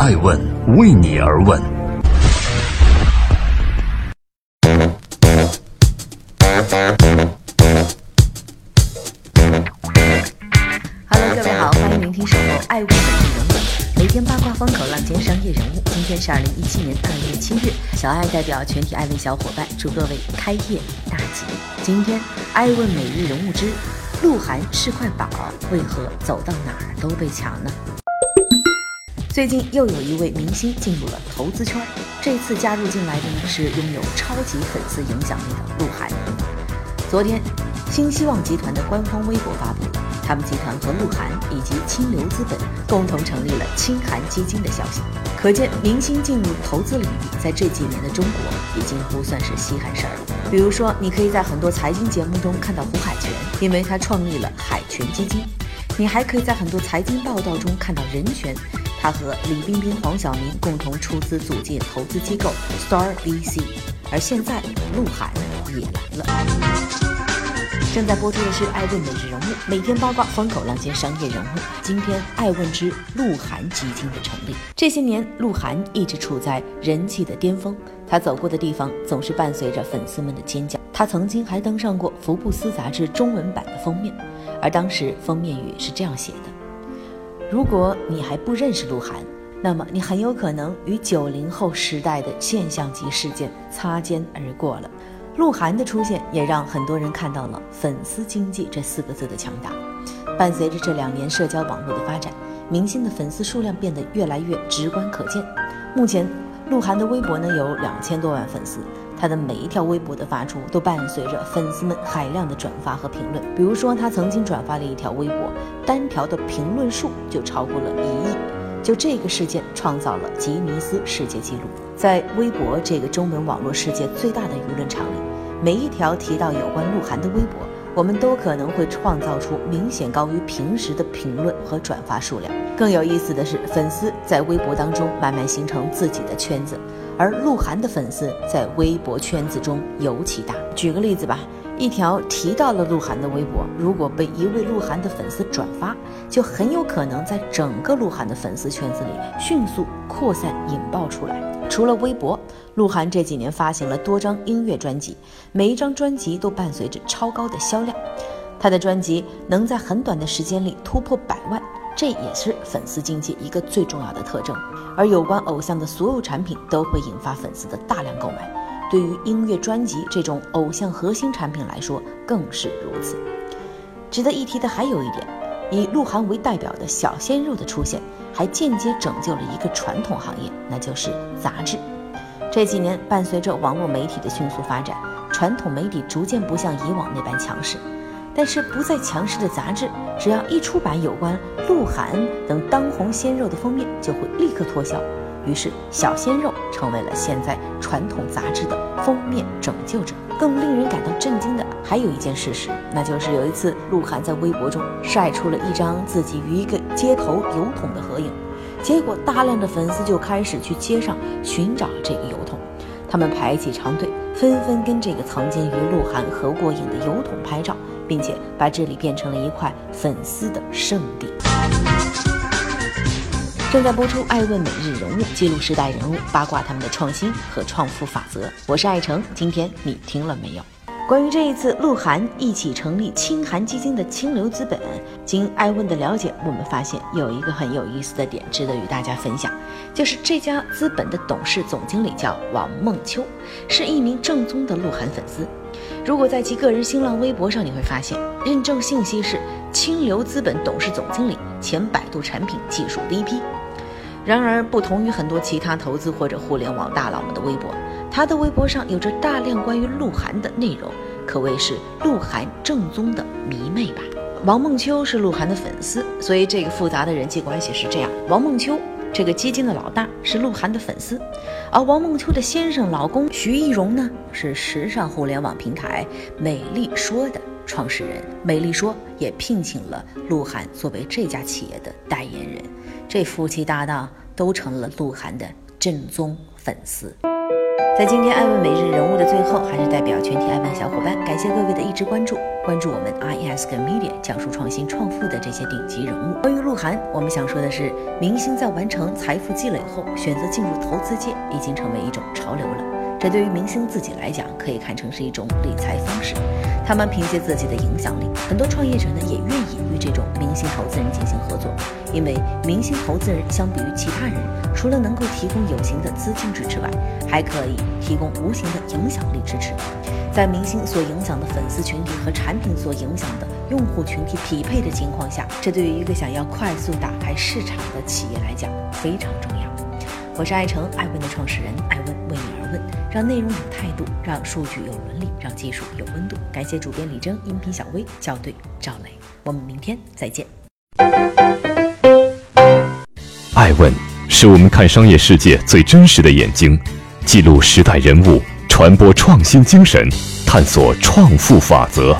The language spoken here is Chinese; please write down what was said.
爱问为你而问。Hello，各位好，欢迎聆听《守候爱问每日人物》，每天八卦风口浪尖商业人物。今天是二零一七年二月七日，小爱代表全体爱问小伙伴，祝各位开业大吉。今天爱问每日人物之鹿晗是块宝，为何走到哪儿都被抢呢？最近又有一位明星进入了投资圈，这次加入进来的呢是拥有超级粉丝影响力的鹿晗。昨天，新希望集团的官方微博发布了他们集团和鹿晗以及清流资本共同成立了清寒基金的消息。可见，明星进入投资领域，在这几年的中国已经不算是稀罕事儿了。比如说，你可以在很多财经节目中看到胡海泉，因为他创立了海泉基金；你还可以在很多财经报道中看到任泉。他和李冰冰、黄晓明共同出资组建投资机构 Star VC，而现在鹿晗也来了。正在播出的是《爱问每日人物》，每天八卦风口浪尖商业人物。今天爱问之鹿晗基金的成立。这些年，鹿晗一直处在人气的巅峰，他走过的地方总是伴随着粉丝们的尖叫。他曾经还登上过福布斯杂志中文版的封面，而当时封面语是这样写的。如果你还不认识鹿晗，那么你很有可能与九零后时代的现象级事件擦肩而过了。鹿晗的出现也让很多人看到了“粉丝经济”这四个字的强大。伴随着这两年社交网络的发展，明星的粉丝数量变得越来越直观可见。目前，鹿晗的微博呢有两千多万粉丝。他的每一条微博的发出，都伴随着粉丝们海量的转发和评论。比如说，他曾经转发了一条微博，单条的评论数就超过了一亿。就这个事件创造了吉尼斯世界纪录。在微博这个中文网络世界最大的舆论场里，每一条提到有关鹿晗的微博，我们都可能会创造出明显高于平时的评论和转发数量。更有意思的是，粉丝在微博当中慢慢形成自己的圈子。而鹿晗的粉丝在微博圈子中尤其大。举个例子吧，一条提到了鹿晗的微博，如果被一位鹿晗的粉丝转发，就很有可能在整个鹿晗的粉丝圈子里迅速扩散引爆出来。除了微博，鹿晗这几年发行了多张音乐专辑，每一张专辑都伴随着超高的销量。他的专辑能在很短的时间里突破百万。这也是粉丝经济一个最重要的特征，而有关偶像的所有产品都会引发粉丝的大量购买。对于音乐专辑这种偶像核心产品来说，更是如此。值得一提的还有一点，以鹿晗为代表的小鲜肉的出现，还间接拯救了一个传统行业，那就是杂志。这几年，伴随着网络媒体的迅速发展，传统媒体逐渐不像以往那般强势。但是不再强势的杂志，只要一出版有关鹿晗等当红鲜肉的封面，就会立刻脱销。于是，小鲜肉成为了现在传统杂志的封面拯救者。更令人感到震惊的还有一件事实，那就是有一次鹿晗在微博中晒出了一张自己与一个街头油桶的合影，结果大量的粉丝就开始去街上寻找这个油桶，他们排起长队，纷纷跟这个曾经与鹿晗合过影的油桶拍照。并且把这里变成了一块粉丝的圣地。正在播出《爱问每日人物》，记录时代人物，八卦他们的创新和创富法则。我是爱成，今天你听了没有？关于这一次鹿晗一起成立清寒基金的清流资本，经爱问的了解，我们发现有一个很有意思的点值得与大家分享，就是这家资本的董事总经理叫王梦秋，是一名正宗的鹿晗粉丝。如果在其个人新浪微博上，你会发现认证信息是清流资本董事总经理，前百度产品技术 VP。然而，不同于很多其他投资或者互联网大佬们的微博，他的微博上有着大量关于鹿晗的内容，可谓是鹿晗正宗的迷妹吧。王梦秋是鹿晗的粉丝，所以这个复杂的人际关系是这样：王梦秋。这个基金的老大是鹿晗的粉丝，而王梦秋的先生、老公徐艺荣呢，是时尚互联网平台美丽说的创始人。美丽说也聘请了鹿晗作为这家企业的代言人，这夫妻搭档都成了鹿晗的正宗粉丝。在今天艾问每日人物的最后，还是代表全体艾问小伙伴，感谢各位的一直关注，关注我们 IS 跟 Media 讲述创新创富的这些顶级人物。关于鹿晗，我们想说的是，明星在完成财富积累后，选择进入投资界，已经成为一种潮流了。这对于明星自己来讲，可以看成是一种理财方式。他们凭借自己的影响力，很多创业者呢也愿意与这星投资人进行合作，因为明星投资人相比于其他人，除了能够提供有形的资金支持外，还可以提供无形的影响力支持。在明星所影响的粉丝群体和产品所影响的用户群体匹配的情况下，这对于一个想要快速打开市场的企业来讲非常重要。我是爱成爱问的创始人，爱问为你而问，让内容有态度，让数据有伦理，让技术有温度。感谢主编李征，音频小薇，校对赵磊。我们明天再见。爱问是我们看商业世界最真实的眼睛，记录时代人物，传播创新精神，探索创富法则。